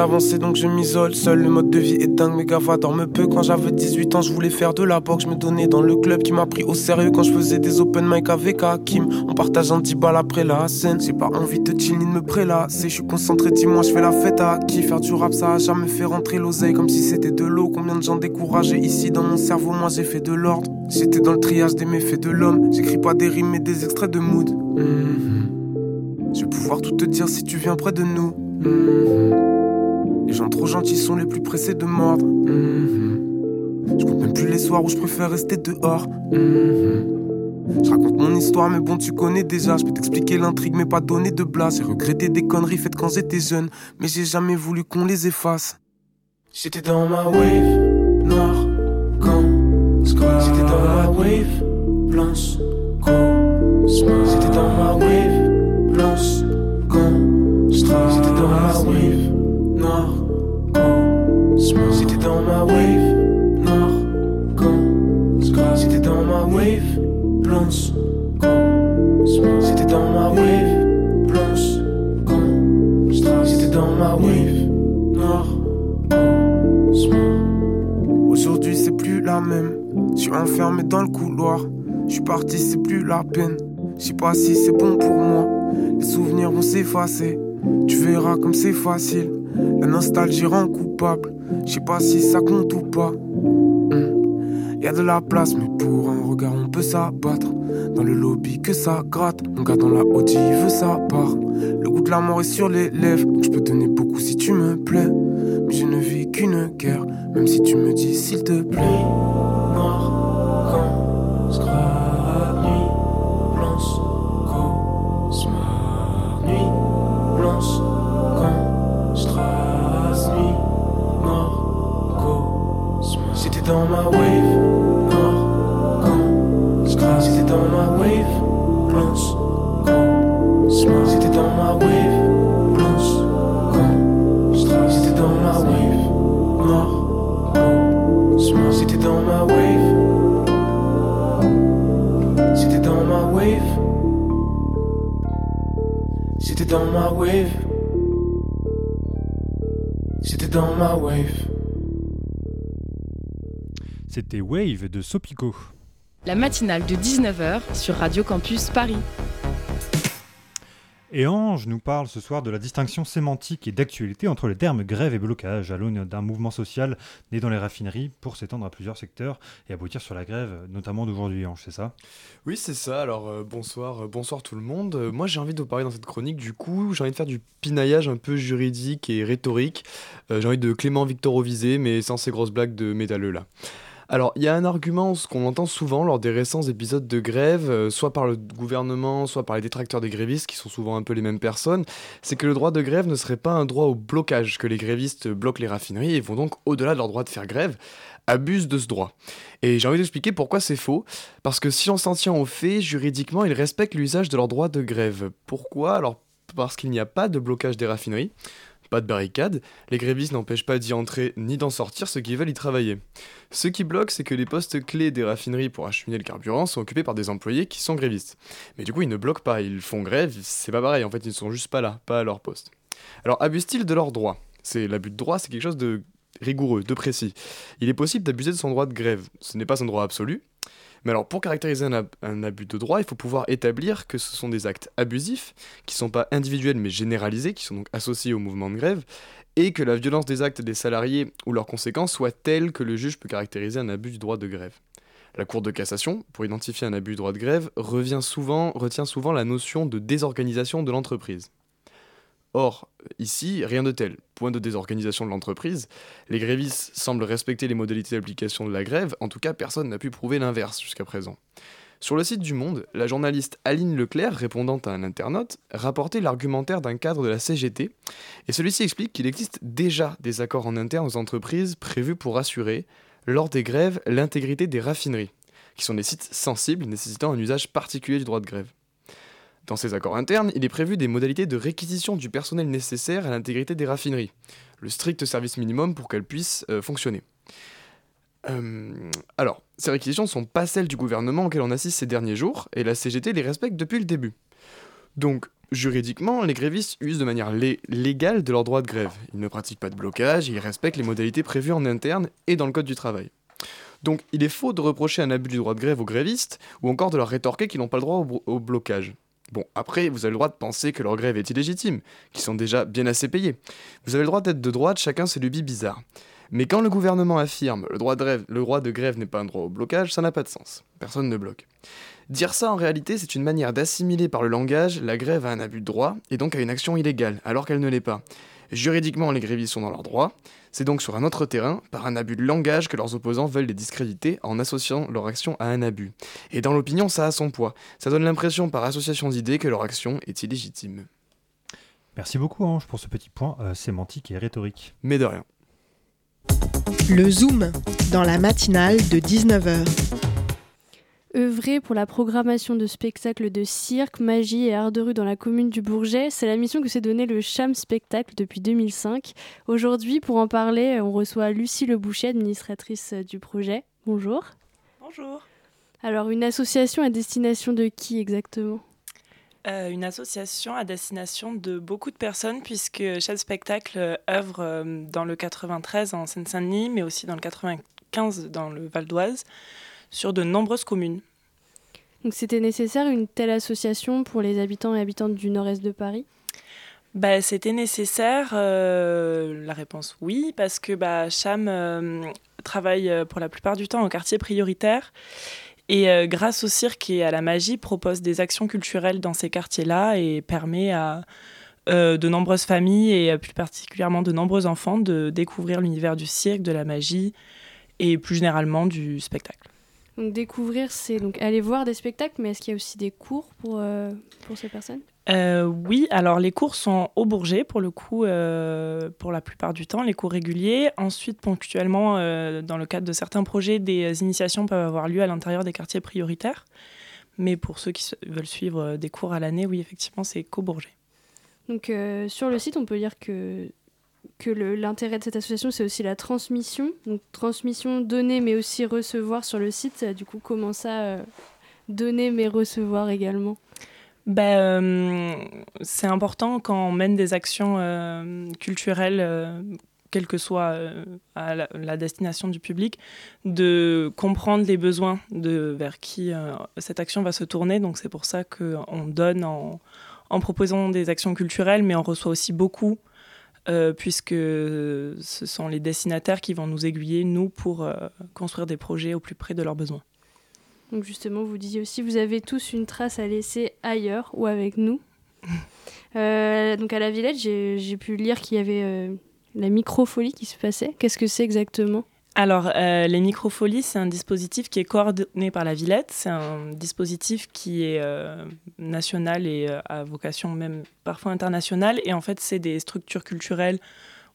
D'avancer donc je m'isole. Seul le mode de vie est dingue, mes gars dorme peu. Quand j'avais 18 ans, je voulais faire de la boxe. Je me donnais dans le club qui m'a pris au sérieux quand je faisais des open mic avec Hakim. On partage un 10 balles après la scène. J'ai pas envie de chill ni de me prélasser. Je suis concentré, dis-moi, je fais la fête à qui? Faire du rap, ça a jamais fait rentrer l'oseille comme si c'était de l'eau. Combien de gens découragés ici? Dans mon cerveau, moi j'ai fait de l'ordre. J'étais dans le triage des méfaits de l'homme. J'écris pas des rimes mais des extraits de mood. Mhm. Je vais pouvoir tout te dire si tu viens près de nous. Mhm. Les gens trop gentils sont les plus pressés de mordre. Mhm. Je compte même plus les soirs où je préfère rester dehors. Mhm. Je raconte mon histoire, mais bon, tu connais déjà. Je peux t'expliquer l'intrigue, mais pas donner de blase. J'ai regretté des conneries faites quand j'étais jeune, mais j'ai jamais voulu qu'on les efface. J'étais dans ma wave, noir, quand J'étais dans ma wave, blanche, J'étais dans ma wave, blanche, quand J'étais dans ma wave noir, C'était dans ma wave, noir, quand C'était dans ma wave, blanche, C'était dans ma wave, blanche, quand C'était dans ma wave, noir, Aujourd'hui c'est plus la même. Je suis enfermé dans le couloir. Je suis parti, c'est plus la peine. Je sais pas si c'est bon pour moi. Les souvenirs vont s'effacer. Tu verras comme c'est facile. La nostalgie rend coupable. Je sais pas si ça compte ou pas. Hmm. Y a de la place, mais pour un regard, on peut s'abattre. Dans le lobby, que ça gratte. Mon gars dans la Audi, veut sa part. Le goût de la mort est sur les lèvres. Je peux donner beaucoup si tu me plais. Mais je ne vis qu'une guerre. Même si tu me dis s'il te plaît. Dans ma wave. Dans ma wave. C'était dans ma wave. Blanche dans ma wave. Quand C'était dans ma wave. C'était dans ma wave. C'était dans ma wave. C'était dans ma wave c'était Wave de Sopico. La matinale de 19h sur Radio Campus Paris. Et Ange nous parle ce soir de la distinction sémantique et d'actualité entre les termes grève et blocage à l'aune d'un mouvement social né dans les raffineries pour s'étendre à plusieurs secteurs et aboutir sur la grève, notamment d'aujourd'hui, Ange, c'est ça? Oui, c'est ça. Alors euh, bonsoir, euh, bonsoir tout le monde. Euh, moi, j'ai envie de vous parler dans cette chronique. Du coup, j'ai envie de faire du pinaillage un peu juridique et rhétorique. j'ai envie de Clément Victor Visé, mais sans ces grosses blagues de métalleux là. Alors, il y a un argument qu'on entend souvent lors des récents épisodes de grève, euh, soit par le gouvernement, soit par les détracteurs des grévistes, qui sont souvent un peu les mêmes personnes, c'est que le droit de grève ne serait pas un droit au blocage, que les grévistes bloquent les raffineries et vont donc au-delà de leur droit de faire grève, abusent de ce droit. Et j'ai envie d'expliquer pourquoi c'est faux, parce que si on s'en tient aux faits, juridiquement, ils respectent l'usage de leur droit de grève. Pourquoi? Alors, parce qu'il n'y a pas de blocage des raffineries, Pas de barricade, les grévistes n'empêchent pas d'y entrer ni d'en sortir ceux qui veulent y travailler. Ce qui bloque, c'est que les postes clés des raffineries pour acheminer le carburant sont occupés par des employés qui sont grévistes. Mais du coup, ils ne bloquent pas, ils font grève, c'est pas pareil, en fait, ils ne sont juste pas là, pas à leur poste. Alors, abusent-ils de leurs droits? C'est L'abus de droit, c'est quelque chose de rigoureux, de précis. Il est possible d'abuser de son droit de grève. Ce n'est pas un droit absolu, mais alors, pour caractériser un, abus de droit, il faut pouvoir établir que ce sont des actes abusifs, qui ne sont pas individuels mais généralisés, qui sont donc associés au mouvement de grève, et que la violence des actes des salariés ou leurs conséquences soit telle que le juge peut caractériser un abus du droit de grève. La Cour de cassation, pour identifier un abus du droit de grève, retient souvent la notion de désorganisation de l'entreprise. Or, ici, rien de tel. Point de désorganisation de l'entreprise. Les grévistes semblent respecter les modalités d'application de la grève, en tout cas personne n'a pu prouver l'inverse jusqu'à présent. Sur le site du Monde, la journaliste Aline Leclerc, répondant à un internaute, rapportait l'argumentaire d'un cadre de la CGT, et celui-ci explique qu'il existe déjà des accords en interne aux entreprises prévus pour assurer, lors des grèves, l'intégrité des raffineries, qui sont des sites sensibles nécessitant un usage particulier du droit de grève. Dans ces accords internes, il est prévu des modalités de réquisition du personnel nécessaire à l'intégrité des raffineries, le strict service minimum pour qu'elles puissent euh, fonctionner. Euh, alors, ces réquisitions ne sont pas celles du gouvernement auquel on assiste ces derniers jours, et la CGT les respecte depuis le début. Donc, juridiquement, les grévistes usent de manière légale de leur droit de grève. Ils ne pratiquent pas de blocage, ils respectent les modalités prévues en interne et dans le Code du travail. Donc, il est faux de reprocher un abus du droit de grève aux grévistes, ou encore de leur rétorquer qu'ils n'ont pas le droit au blocage. Bon, après, vous avez le droit de penser que leur grève est illégitime, qu'ils sont déjà bien assez payés. Vous avez le droit d'être de droite, chacun ses lubies bizarres. Mais quand le gouvernement affirme le le droit de grève n'est pas un droit au blocage, ça n'a pas de sens. Personne ne bloque. Dire ça en réalité, c'est une manière d'assimiler par le langage la grève à un abus de droit et donc à une action illégale, alors qu'elle ne l'est pas. Juridiquement, les grévistes sont dans leurs droits. C'est donc sur un autre terrain, par un abus de langage, que leurs opposants veulent les discréditer en associant leur action à un abus. Et dans l'opinion, ça a son poids. Ça donne l'impression par association d'idées que leur action est illégitime. Merci beaucoup Ange pour ce petit point euh, sémantique et rhétorique. Mais de rien. Le Zoom, dans la matinale de 19h œuvrer pour la programmation de spectacles de cirque, magie et art de rue dans la commune du Bourget. C'est la mission que s'est donnée le Cham Spectacle depuis 2005. Aujourd'hui, pour en parler, on reçoit Lucie Leboucher, administratrice du projet. Bonjour. Bonjour. Alors, une association à destination de qui exactement? Euh, une association à destination de beaucoup de personnes, puisque Cham Spectacle œuvre euh, dans le 93 en Seine-Saint-Denis, mais aussi dans le 95 dans le Val d'Oise sur de nombreuses communes. Donc c'était nécessaire une telle association pour les habitants et habitantes du nord-est de Paris? Bah, C'était nécessaire, euh, la réponse oui, parce que bah, Cham euh, travaille euh, pour la plupart du temps en quartier prioritaire et grâce au cirque et à la magie propose des actions culturelles dans ces quartiers-là et permet à de nombreuses familles et plus particulièrement de nombreux enfants de découvrir l'univers du cirque, de la magie et plus généralement du spectacle. Donc découvrir, c'est donc aller voir des spectacles, mais est-ce qu'il y a aussi des cours pour, euh, pour ces personnes? Euh, Oui, alors les cours sont au Bourget pour le coup, euh, pour la plupart du temps, les cours réguliers. Ensuite, ponctuellement, dans le cadre de certains projets, des initiations peuvent avoir lieu à l'intérieur des quartiers prioritaires. Mais pour ceux qui veulent suivre des cours à l'année, oui, effectivement, c'est qu'au Bourget. Donc sur le site, on peut lire que que l'intérêt de cette association, c'est aussi la transmission. Donc, transmission, donner, mais aussi recevoir sur le site. Du coup, comment ça, euh, donner, mais recevoir également? Ben, euh, C'est important quand on mène des actions euh, culturelles, quelle que soit la, destination du public, de comprendre les besoins vers qui cette action va se tourner. Donc, c'est pour ça qu'on donne en proposant des actions culturelles, mais on reçoit aussi beaucoup euh, puisque ce sont les destinataires qui vont nous aiguiller, nous, pour euh, construire des projets au plus près de leurs besoins. Donc justement, vous disiez aussi, vous avez tous une trace à laisser ailleurs ou avec nous. Euh, donc à la Villette, j'ai pu lire qu'il y avait la microfolie qui se passait. Qu'est-ce que c'est exactement? Alors, euh, les microfolies, c'est un dispositif qui est coordonné par la Villette. C'est un dispositif qui est euh, national et euh, à vocation même parfois internationale. Et en fait, c'est des structures culturelles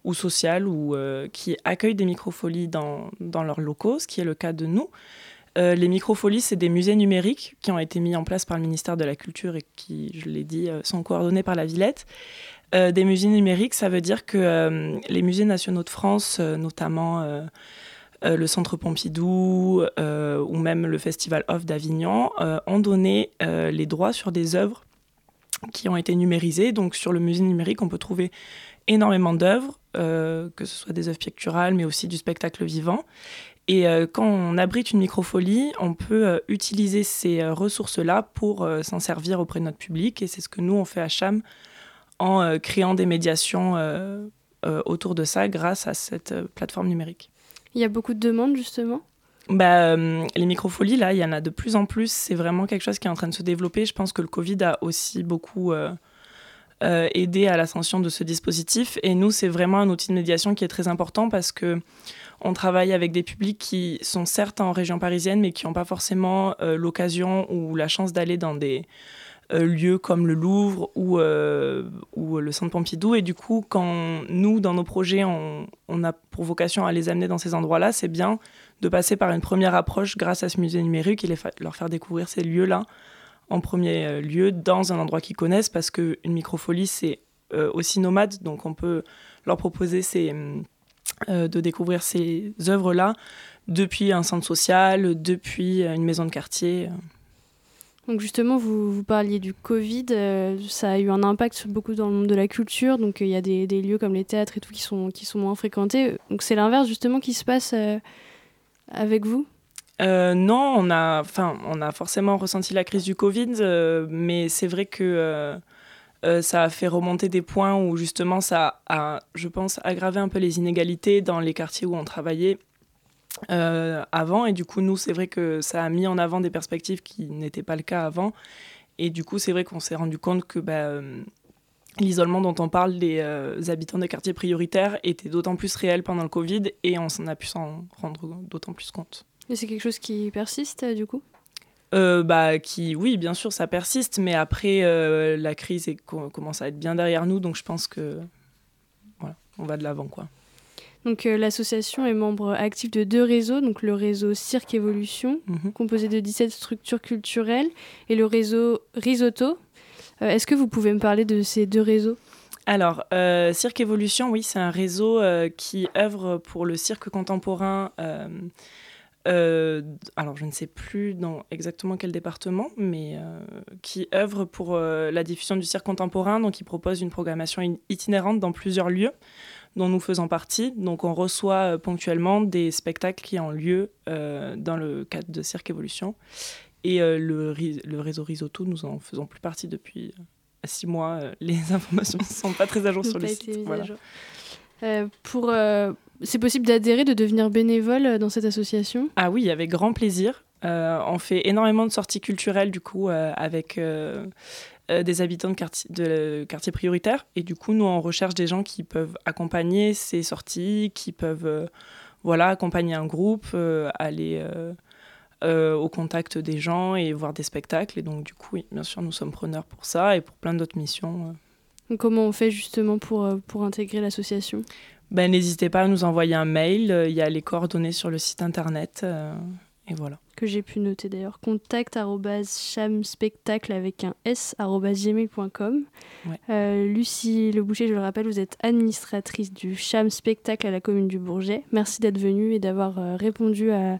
ou sociales ou, qui accueillent des microfolies dans, dans leurs locaux, ce qui est le cas de nous. Les microfolies, c'est des musées numériques qui ont été mis en place par le ministère de la Culture et qui, je l'ai dit, sont coordonnés par la Villette. des musées numériques, ça veut dire que les musées nationaux de France, notamment le Centre Pompidou ou même le Festival Off d'Avignon, ont donné les droits sur des œuvres qui ont été numérisées. Donc sur le musée numérique, on peut trouver énormément d'œuvres, euh, que ce soit des œuvres picturales, mais aussi du spectacle vivant. Et euh, quand on abrite une microfolie, on peut euh, utiliser ces ressources-là pour s'en servir auprès de notre public. Et c'est ce que nous, on fait à Cham en créant des médiations autour de ça grâce à cette plateforme numérique. Il y a beaucoup de demandes, justement? Bah, les microfolies, là, il y en a de plus en plus. C'est vraiment quelque chose qui est en train de se développer. Je pense que le Covid a aussi beaucoup euh, aider à l'ascension de ce dispositif. Et nous, c'est vraiment un outil de médiation qui est très important parce que on travaille avec des publics qui sont certes en région parisienne, mais qui n'ont pas forcément euh, l'occasion ou la chance d'aller dans des euh, lieux comme le Louvre ou, ou le Centre Pompidou. Et du coup, quand nous, dans nos projets, on, a pour vocation à les amener dans ces endroits-là, c'est bien de passer par une première approche grâce à ce musée numérique et leur faire découvrir ces lieux-là en premier euh, lieu dans un endroit qu'ils connaissent parce qu'une microfolie, c'est euh, aussi nomade, donc on peut leur proposer euh, de découvrir ces œuvres-là depuis un centre social, depuis une maison de quartier. Donc justement, vous, vous parliez du Covid, ça a eu un impact beaucoup dans le monde de la culture, donc il y a des, des, lieux comme les théâtres et tout qui sont, qui sont moins fréquentés. Donc c'est l'inverse justement qui se passe avec vous? Euh, non, on a, on a forcément ressenti la crise du Covid, euh, mais c'est vrai que euh, ça a fait remonter des points où justement ça a, je pense, aggravé un peu les inégalités dans les quartiers où on travaillait avant. Et du coup, nous, c'est vrai que ça a mis en avant des perspectives qui n'étaient pas le cas avant. Et du coup, c'est vrai qu'on s'est rendu compte que bah, l'isolement dont on parle des habitants des quartiers prioritaires était d'autant plus réel pendant le Covid et on s'en a pu s'en rendre d'autant plus compte. Et c'est quelque chose qui persiste euh, du coup? Euh, bah, qui, oui, bien sûr, ça persiste, mais après, euh, la crise est, commence à être bien derrière nous, donc je pense que voilà, on va de l'avant, quoi. Donc l'association est membre actif de deux réseaux, donc le réseau Cirque Évolution, mhm. composé de 17 structures culturelles, et le réseau Risotto. Est-ce que vous pouvez me parler de ces deux réseaux? Alors, Cirque Évolution, oui, c'est un réseau qui œuvre pour le cirque contemporain euh, alors je ne sais plus dans exactement quel département, mais euh, qui œuvre pour euh, la diffusion du cirque contemporain. Donc il propose une programmation itinérante dans plusieurs lieux dont nous faisons partie. Donc on reçoit ponctuellement des spectacles qui ont lieu dans le cadre de Cirque Évolution. Et le, le, réseau Risotto, nous en faisons plus partie depuis six mois. les informations ne sont pas très à jour sur le site. pour c'est possible d'adhérer, de devenir bénévole euh, dans cette association? Ah oui, avec grand plaisir. Euh, on fait énormément de sorties culturelles du coup euh, avec des habitants de quartier, de quartier prioritaire et du coup nous on recherche des gens qui peuvent accompagner ces sorties, qui peuvent voilà accompagner un groupe, aller au contact des gens et voir des spectacles et donc du coup oui, bien sûr nous sommes preneurs pour ça et pour plein d'autres missions. Comment on fait justement pour, pour intégrer l'association? Ben, n'hésitez pas à nous envoyer un mail. Euh, il y a les coordonnées sur le site internet. Euh, et voilà. Que j'ai pu noter d'ailleurs. Contact chamspectacle avec un s gmail.com. Euh, Lucie Le Boucher, je le rappelle, vous êtes administratrice du Cham Spectacle à la commune du Bourget. Merci d'être venue et d'avoir répondu à,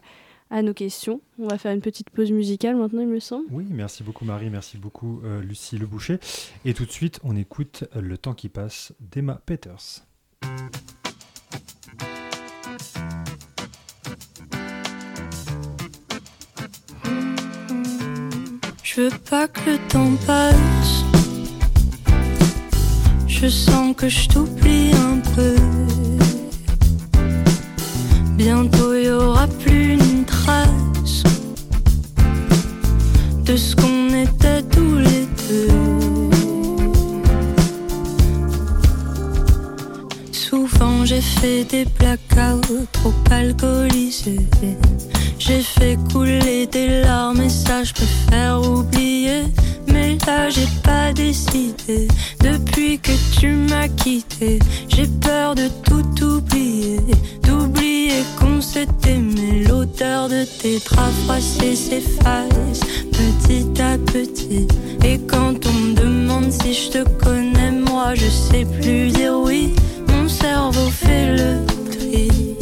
à, nos questions. On va faire une petite pause musicale maintenant, il me semble. Oui, merci beaucoup Marie, merci beaucoup Lucie Le Boucher. Et tout de suite, on écoute Le temps qui passe d'Emma Peters. Je veux pas que le temps passe. Je sens que je t'oublie un peu. Bientôt y aura plus une trace de ce qu'on était tous les deux. Souvent j'ai fait des blackouts trop alcoolisés. J'ai fait couler des larmes et ça je préfère oublier. Mais là j'ai pas décidé depuis que tu m'as quitté. J'ai peur de tout oublier, d'oublier qu'on s'est aimé. L'odeur de tes draps s'efface petit à petit. Et quand on me demande si je te connais, moi je sais plus dire oui. Mon cerveau fait le tri.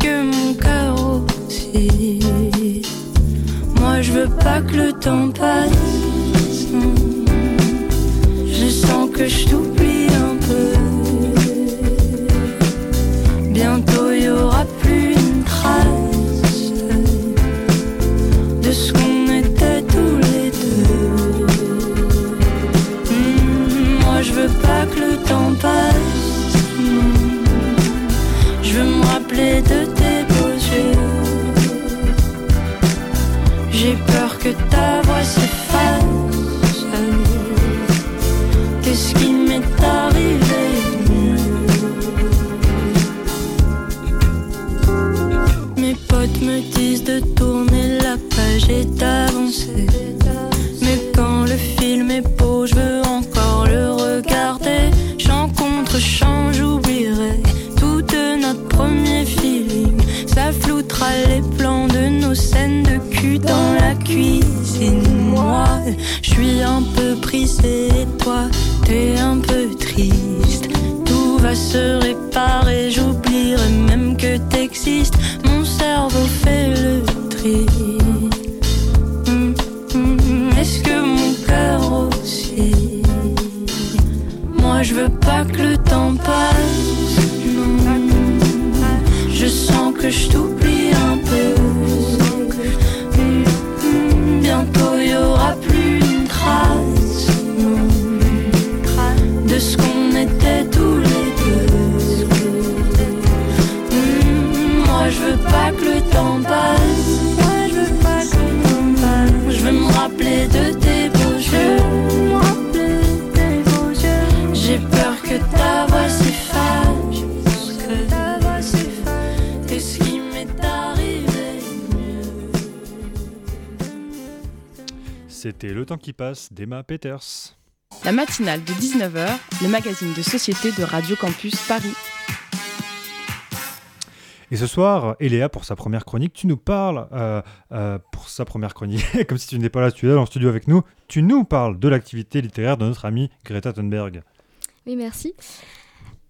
Que mon cœur aussi? Moi je veux pas que le temps passe. Je sens que je t'oublie un peu. Bientôt il y aura plus Peters. La matinale de 19h, le magazine de société de Radio Campus Paris. Et ce soir, Eléa, pour sa première chronique, tu nous parles, euh, euh, pour sa première chronique, comme si tu n'étais pas là, tu es là en studio avec nous, tu nous parles de l'activité littéraire de notre amie Greta Thunberg. Oui, merci.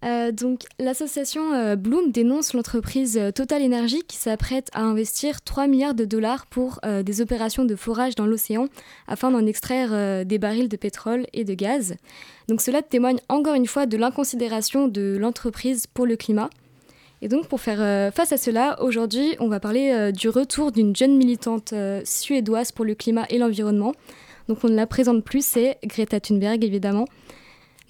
Euh, donc, l'association euh, Bloom dénonce l'entreprise euh, Total Energy qui s'apprête à investir 3 milliards de dollars pour des opérations de forage dans l'océan afin d'en extraire des barils de pétrole et de gaz. Donc, cela témoigne encore une fois de l'inconsidération de l'entreprise pour le climat. Et donc, pour faire face à cela, aujourd'hui, on va parler du retour d'une jeune militante suédoise pour le climat et l'environnement. Donc, on ne la présente plus, c'est Greta Thunberg, évidemment.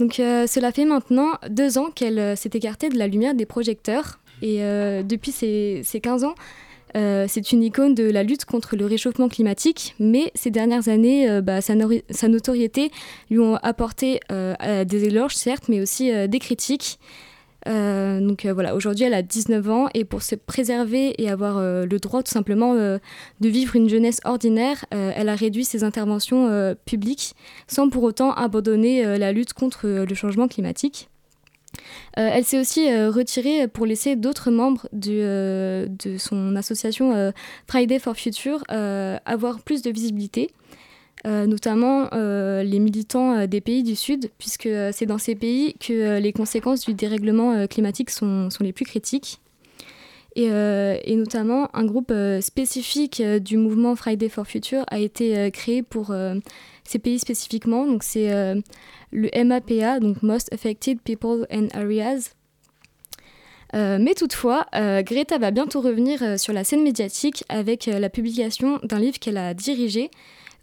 Donc euh, cela fait maintenant deux ans qu'elle euh, s'est écartée de la lumière des projecteurs. Et euh, depuis ces, ces 15 ans, c'est une icône de la lutte contre le réchauffement climatique. Mais ces dernières années, bah, sa, notoriété lui ont apporté des éloges, certes, mais aussi des critiques. Euh, euh, voilà, aujourd'hui elle a 19 ans et pour se préserver et avoir euh, le droit tout simplement de vivre une jeunesse ordinaire, elle a réduit ses interventions publiques sans pour autant abandonner la lutte contre le changement climatique. Elle s'est aussi retirée pour laisser d'autres membres de son association Friday for Future avoir plus de visibilité. Euh, notamment euh, les militants euh, des pays du Sud, puisque c'est dans ces pays que les conséquences du dérèglement climatique sont, sont les plus critiques. Et, notamment, un groupe spécifique du mouvement Friday for Future a été créé pour ces pays spécifiquement. Donc, c'est le MAPA, donc Most Affected People and Areas. Mais toutefois, Greta va bientôt revenir sur la scène médiatique avec la publication d'un livre qu'elle a dirigé.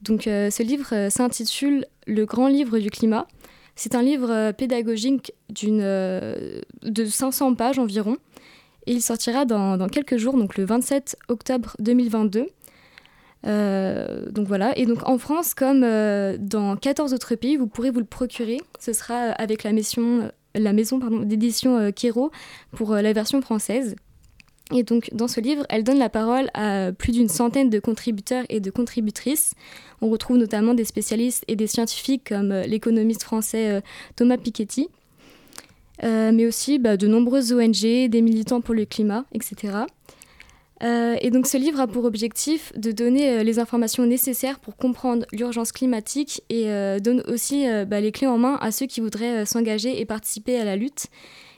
Donc, euh, ce livre euh, s'intitule Le grand livre du climat. C'est un livre euh, pédagogique de 500 pages environ. Et il sortira dans, dans quelques jours, donc le 27 octobre 2022. Euh, donc voilà, et donc en France, comme dans 14 autres pays, vous pourrez vous le procurer. Ce sera avec la, la maison d'édition euh, pour la version française. Donc dans ce livre, elle donne la parole à plus d'une centaine de contributeurs et de contributrices. On retrouve notamment des spécialistes et des scientifiques comme euh, l'économiste français euh, Thomas Piketty. mais aussi bah, de nombreuses ONG, des militants pour le climat, etc. ce livre a pour objectif de donner les informations nécessaires pour comprendre l'urgence climatique et donne aussi bah, les clés en main à ceux qui voudraient s'engager et participer à la lutte.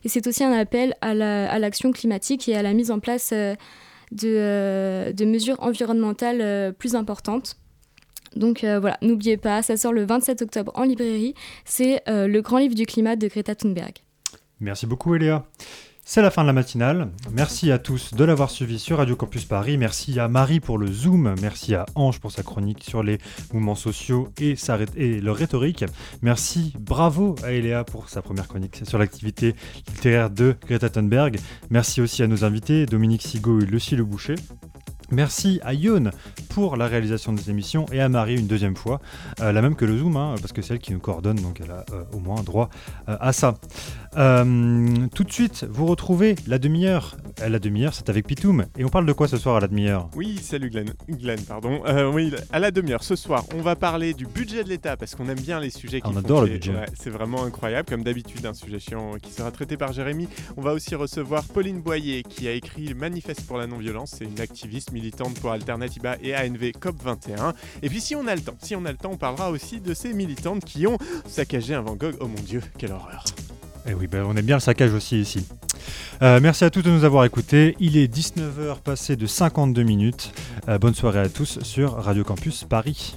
Et c'est aussi un appel à l'action climatique et à la mise en place de, de, mesures environnementales plus importantes. Donc euh, voilà, n'oubliez pas, ça sort le 27 octobre en librairie. C'est euh, le grand livre du climat de Greta Thunberg. Merci beaucoup Eléa. C'est la fin de la matinale. Merci à tous de l'avoir suivi sur Radio Campus Paris. Merci à Marie pour le Zoom. Merci à Ange pour sa chronique sur les mouvements sociaux et, leur rhétorique. Merci, bravo à Eléa pour sa première chronique sur l'activité littéraire de Greta Thunberg. Merci aussi à nos invités, Dominique Sigaud et Lucie Le Boucher. Merci à Yon pour la réalisation des émissions et à Marie une deuxième fois, euh, la même que le Zoom, hein, parce que c'est elle qui nous coordonne, donc elle a euh, au moins droit euh, à ça. Tout de suite, vous retrouvez la demi-heure. La demi-heure, c'est avec Pitoum. Et on parle de quoi ce soir à la demi-heure? Oui, salut Glenn. Glenn, pardon. oui, à la demi-heure, ce soir, on va parler du budget de l'État, parce qu'on aime bien les sujets qui On adore le budget. c'est vraiment incroyable, comme d'habitude, un sujet chiant qui sera traité par Jérémy. On va aussi recevoir Pauline Boyer, qui a écrit le Manifeste pour la non-violence. C'est une activiste militante pour Alternativa et ANV COP21. Et puis si on a le temps, si on a le temps, on parlera aussi de ces militantes qui ont saccagé un Van Gogh. Oh mon dieu, quelle horreur. Et eh oui, ben on aime bien le saccage aussi ici. Euh, merci à tous de nous avoir écoutés. Il est 19h passé de 52 minutes. Euh, bonne soirée à tous sur Radio Campus Paris.